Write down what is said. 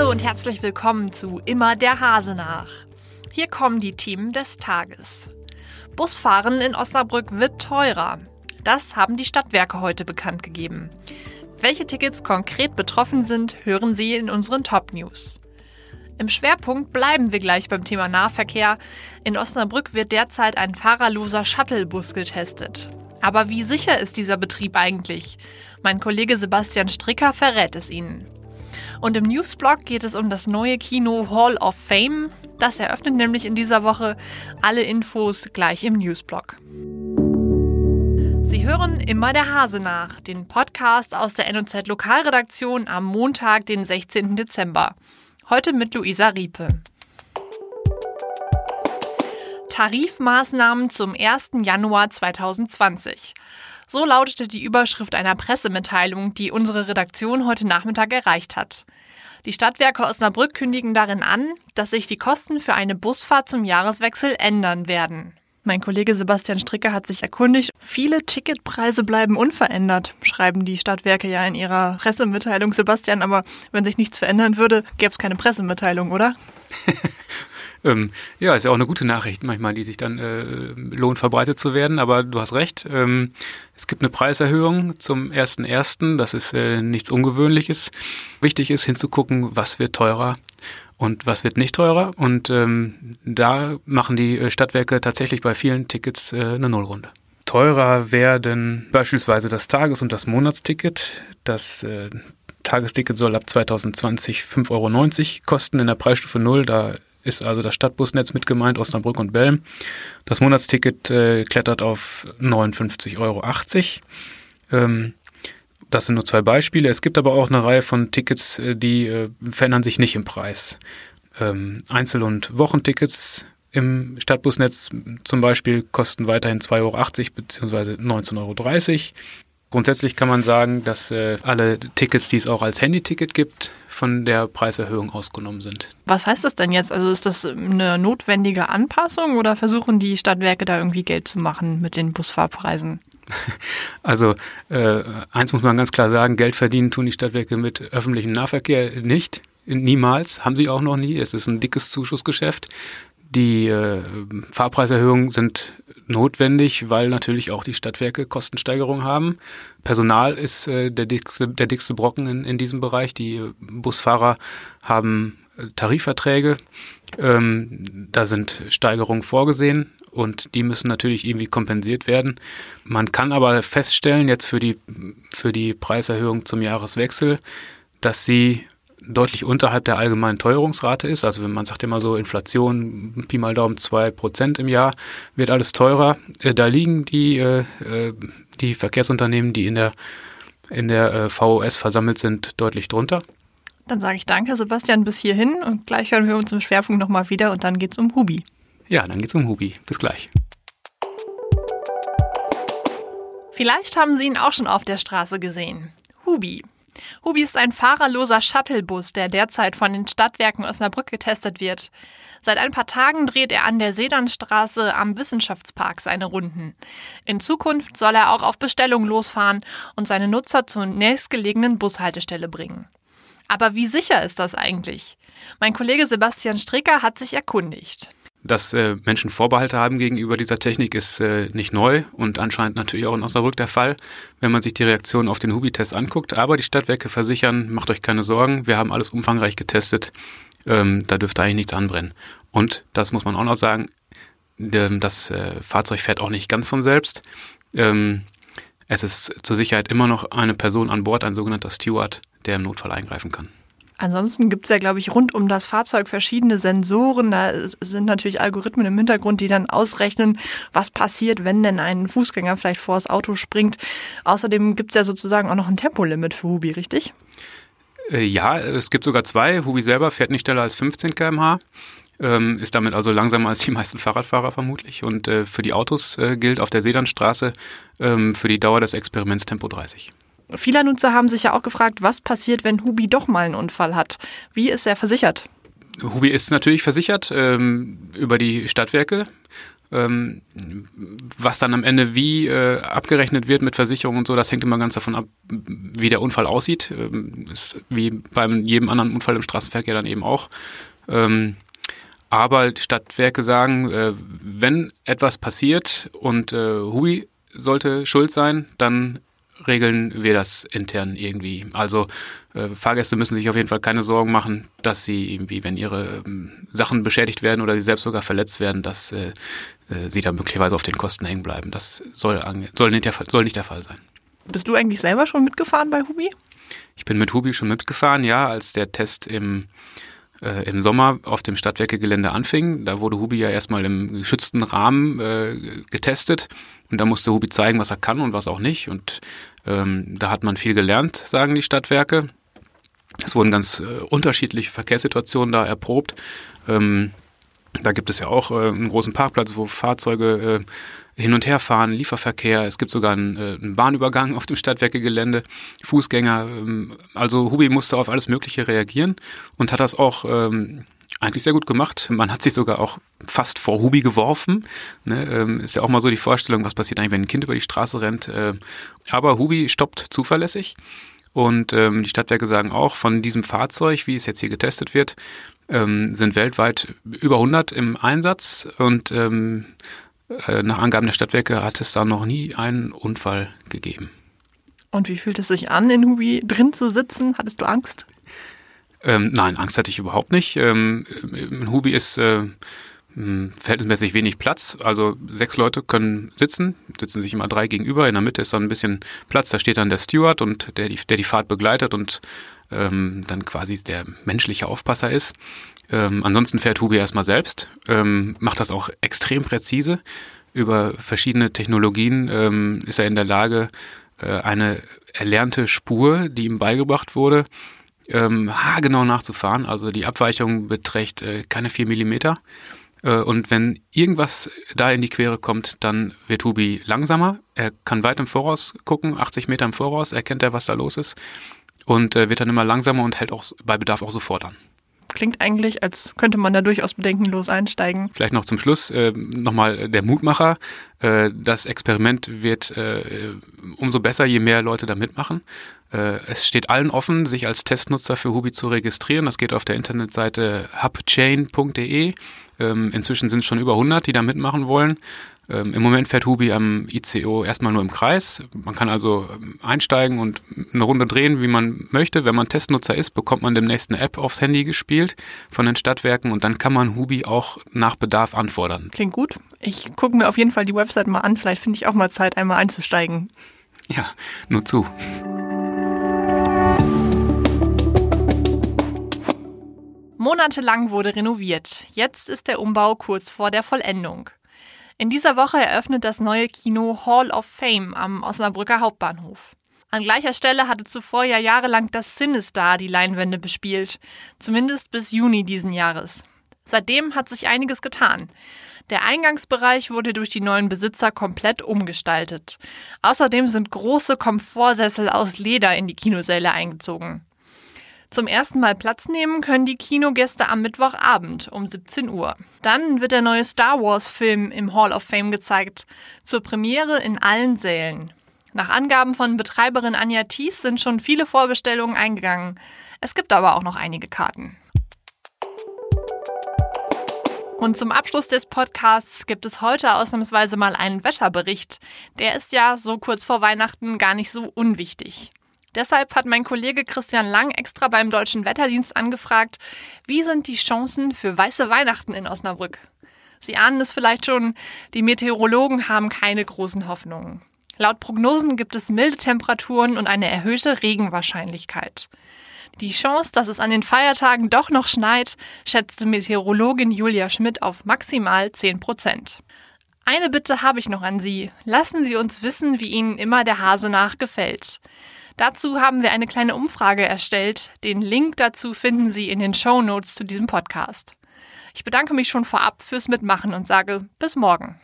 Hallo und herzlich willkommen zu Immer der Hase nach. Hier kommen die Themen des Tages. Busfahren in Osnabrück wird teurer. Das haben die Stadtwerke heute bekannt gegeben. Welche Tickets konkret betroffen sind, hören Sie in unseren Top News. Im Schwerpunkt bleiben wir gleich beim Thema Nahverkehr. In Osnabrück wird derzeit ein fahrerloser Shuttlebus getestet. Aber wie sicher ist dieser Betrieb eigentlich? Mein Kollege Sebastian Stricker verrät es Ihnen. Und im Newsblog geht es um das neue Kino Hall of Fame. Das eröffnet nämlich in dieser Woche alle Infos gleich im Newsblog. Sie hören immer der Hase nach, den Podcast aus der NOZ Lokalredaktion am Montag, den 16. Dezember. Heute mit Luisa Riepe. Tarifmaßnahmen zum 1. Januar 2020. So lautete die Überschrift einer Pressemitteilung, die unsere Redaktion heute Nachmittag erreicht hat. Die Stadtwerke Osnabrück kündigen darin an, dass sich die Kosten für eine Busfahrt zum Jahreswechsel ändern werden. Mein Kollege Sebastian Stricke hat sich erkundigt, viele Ticketpreise bleiben unverändert, schreiben die Stadtwerke ja in ihrer Pressemitteilung. Sebastian, aber wenn sich nichts verändern würde, gäbe es keine Pressemitteilung, oder? Ähm, ja, ist ja auch eine gute Nachricht manchmal, die sich dann äh, lohnt, verbreitet zu werden. Aber du hast recht, ähm, es gibt eine Preiserhöhung zum 1.1. Das ist äh, nichts Ungewöhnliches. Wichtig ist hinzugucken, was wird teurer und was wird nicht teurer. Und ähm, da machen die äh, Stadtwerke tatsächlich bei vielen Tickets äh, eine Nullrunde. Teurer werden beispielsweise das Tages- und das Monatsticket. Das äh, Tagesticket soll ab 2020 5,90 Euro kosten in der Preisstufe 0. Da ist also das Stadtbusnetz mit gemeint, Osnabrück und Belm. Das Monatsticket äh, klettert auf 59,80 Euro. Ähm, das sind nur zwei Beispiele. Es gibt aber auch eine Reihe von Tickets, äh, die äh, verändern sich nicht im Preis. Ähm, Einzel- und Wochentickets im Stadtbusnetz zum Beispiel kosten weiterhin 2,80 Euro bzw. 19,30 Euro. Grundsätzlich kann man sagen, dass äh, alle Tickets, die es auch als Handyticket gibt, von der Preiserhöhung ausgenommen sind. Was heißt das denn jetzt? Also ist das eine notwendige Anpassung oder versuchen die Stadtwerke da irgendwie Geld zu machen mit den Busfahrpreisen? Also äh, eins muss man ganz klar sagen, Geld verdienen tun die Stadtwerke mit öffentlichem Nahverkehr nicht. Niemals, haben sie auch noch nie. Es ist ein dickes Zuschussgeschäft. Die äh, Fahrpreiserhöhungen sind notwendig, weil natürlich auch die Stadtwerke Kostensteigerungen haben. Personal ist äh, der, dickste, der dickste Brocken in, in diesem Bereich. Die Busfahrer haben äh, Tarifverträge. Ähm, da sind Steigerungen vorgesehen und die müssen natürlich irgendwie kompensiert werden. Man kann aber feststellen, jetzt für die, für die Preiserhöhung zum Jahreswechsel, dass sie deutlich unterhalb der allgemeinen Teuerungsrate ist. Also wenn man sagt immer so Inflation, Pi mal Daumen zwei Prozent im Jahr, wird alles teurer. Äh, da liegen die, äh, äh, die Verkehrsunternehmen, die in der, in der VOS versammelt sind, deutlich drunter. Dann sage ich danke, Sebastian, bis hierhin und gleich hören wir uns im Schwerpunkt nochmal wieder und dann geht es um Hubi. Ja, dann geht es um Hubi. Bis gleich. Vielleicht haben Sie ihn auch schon auf der Straße gesehen. Hubi, Hubi ist ein fahrerloser Shuttlebus, der derzeit von den Stadtwerken Osnabrück getestet wird. Seit ein paar Tagen dreht er an der Sedernstraße am Wissenschaftspark seine Runden. In Zukunft soll er auch auf Bestellung losfahren und seine Nutzer zur nächstgelegenen Bushaltestelle bringen. Aber wie sicher ist das eigentlich? Mein Kollege Sebastian Stricker hat sich erkundigt. Dass äh, Menschen Vorbehalte haben gegenüber dieser Technik ist äh, nicht neu und anscheinend natürlich auch in Osnabrück der Fall, wenn man sich die Reaktion auf den Hubi-Test anguckt. Aber die Stadtwerke versichern, macht euch keine Sorgen, wir haben alles umfangreich getestet, ähm, da dürfte eigentlich nichts anbrennen. Und das muss man auch noch sagen, das äh, Fahrzeug fährt auch nicht ganz von selbst. Ähm, es ist zur Sicherheit immer noch eine Person an Bord, ein sogenannter Steward, der im Notfall eingreifen kann. Ansonsten gibt es ja, glaube ich, rund um das Fahrzeug verschiedene Sensoren. Da sind natürlich Algorithmen im Hintergrund, die dann ausrechnen, was passiert, wenn denn ein Fußgänger vielleicht vor das Auto springt. Außerdem gibt es ja sozusagen auch noch ein Tempolimit für Hubi, richtig? Äh, ja, es gibt sogar zwei. Hubi selber fährt nicht schneller als 15 km/h. Ähm, ist damit also langsamer als die meisten Fahrradfahrer vermutlich. Und äh, für die Autos äh, gilt auf der Sedanstraße ähm, für die Dauer des Experiments Tempo 30. Viele Nutzer haben sich ja auch gefragt, was passiert, wenn Hubi doch mal einen Unfall hat. Wie ist er versichert? Hubi ist natürlich versichert ähm, über die Stadtwerke Ähm, was dann am Ende wie äh, abgerechnet wird mit Versicherung und so, das hängt immer ganz davon ab, wie der Unfall aussieht. Ähm, ist wie beim jedem anderen Unfall im Straßenverkehr dann eben auch. Ähm, aber Stadtwerke sagen, äh, wenn etwas passiert und äh, Hui sollte schuld sein, dann regeln wir das intern irgendwie. Also äh, Fahrgäste müssen sich auf jeden Fall keine Sorgen machen, dass sie irgendwie, wenn ihre ähm, Sachen beschädigt werden oder sie selbst sogar verletzt werden, dass äh, äh, sie da möglicherweise auf den Kosten hängen bleiben. Das soll, soll, nicht der Fall, soll nicht der Fall sein. Bist du eigentlich selber schon mitgefahren bei Hubi? Ich bin mit Hubi schon mitgefahren, ja, als der Test im äh, im Sommer auf dem Stadtwerkegelände anfing. Da wurde Hubi ja erstmal im geschützten Rahmen äh, getestet und da musste Hubi zeigen, was er kann und was auch nicht. Und ähm, da hat man viel gelernt, sagen die Stadtwerke. Es wurden ganz äh, unterschiedliche Verkehrssituationen da erprobt. Ähm, da gibt es ja auch äh, einen großen Parkplatz, wo Fahrzeuge äh, hin und her fahren, Lieferverkehr. Es gibt sogar einen, äh, einen Bahnübergang auf dem Stadtwerkegelände, Fußgänger. Ähm, also Hubi musste auf alles Mögliche reagieren und hat das auch ähm, eigentlich sehr gut gemacht. Man hat sich sogar auch fast vor Hubi geworfen. Ne, ähm, ist ja auch mal so die Vorstellung, was passiert eigentlich, wenn ein Kind über die Straße rennt. Äh, aber Hubi stoppt zuverlässig. Und ähm, die Stadtwerke sagen auch, von diesem Fahrzeug, wie es jetzt hier getestet wird, ähm, sind weltweit über 100 im Einsatz. Und ähm, äh, nach Angaben der Stadtwerke hat es da noch nie einen Unfall gegeben. Und wie fühlt es sich an, in Hubi drin zu sitzen? Hattest du Angst? Ähm, nein, Angst hatte ich überhaupt nicht. Ähm, Hubi ist äh, verhältnismäßig wenig Platz. Also sechs Leute können sitzen, sitzen sich immer drei gegenüber. In der Mitte ist dann ein bisschen Platz. Da steht dann der Steward und der die, der die Fahrt begleitet und ähm, dann quasi der menschliche Aufpasser ist. Ähm, ansonsten fährt Hubi erstmal selbst, ähm, macht das auch extrem präzise. Über verschiedene Technologien ähm, ist er in der Lage, äh, eine erlernte Spur, die ihm beigebracht wurde, ähm, haargenau nachzufahren. Also die Abweichung beträgt äh, keine vier Millimeter. Äh, und wenn irgendwas da in die Quere kommt, dann wird Hubi langsamer. Er kann weit im Voraus gucken, 80 Meter im Voraus, erkennt er, was da los ist und äh, wird dann immer langsamer und hält auch bei Bedarf auch sofort an. Klingt eigentlich, als könnte man da durchaus bedenkenlos einsteigen. Vielleicht noch zum Schluss äh, nochmal der Mutmacher. Äh, das Experiment wird äh, umso besser, je mehr Leute da mitmachen. Äh, es steht allen offen, sich als Testnutzer für Hubi zu registrieren. Das geht auf der Internetseite hubchain.de. Ähm, inzwischen sind es schon über 100, die da mitmachen wollen. Ähm, Im Moment fährt Hubi am ICO erstmal nur im Kreis. Man kann also ähm, einsteigen und eine Runde drehen, wie man möchte. Wenn man Testnutzer ist, bekommt man demnächst eine App aufs Handy gespielt von den Stadtwerken und dann kann man Hubi auch nach Bedarf anfordern. Klingt gut. Ich gucke mir auf jeden Fall die Website mal an. Vielleicht finde ich auch mal Zeit, einmal einzusteigen. Ja, nur zu. Monatelang wurde renoviert. Jetzt ist der Umbau kurz vor der Vollendung. In dieser Woche eröffnet das neue Kino Hall of Fame am Osnabrücker Hauptbahnhof. An gleicher Stelle hatte zuvor ja jahrelang das Cinestar die Leinwände bespielt, zumindest bis Juni diesen Jahres. Seitdem hat sich einiges getan. Der Eingangsbereich wurde durch die neuen Besitzer komplett umgestaltet. Außerdem sind große Komfortsessel aus Leder in die Kinosäle eingezogen. Zum ersten Mal Platz nehmen können die Kinogäste am Mittwochabend um 17 Uhr. Dann wird der neue Star Wars-Film im Hall of Fame gezeigt, zur Premiere in allen Sälen. Nach Angaben von Betreiberin Anja Thies sind schon viele Vorbestellungen eingegangen. Es gibt aber auch noch einige Karten. Und zum Abschluss des Podcasts gibt es heute ausnahmsweise mal einen Wetterbericht. Der ist ja so kurz vor Weihnachten gar nicht so unwichtig. Deshalb hat mein Kollege Christian Lang extra beim Deutschen Wetterdienst angefragt, wie sind die Chancen für weiße Weihnachten in Osnabrück? Sie ahnen es vielleicht schon, die Meteorologen haben keine großen Hoffnungen. Laut Prognosen gibt es milde Temperaturen und eine erhöhte Regenwahrscheinlichkeit. Die Chance, dass es an den Feiertagen doch noch schneit, schätzte Meteorologin Julia Schmidt auf maximal 10 Prozent. Eine Bitte habe ich noch an Sie. Lassen Sie uns wissen, wie Ihnen immer der Hase nach gefällt. Dazu haben wir eine kleine Umfrage erstellt. Den Link dazu finden Sie in den Show Notes zu diesem Podcast. Ich bedanke mich schon vorab fürs Mitmachen und sage bis morgen.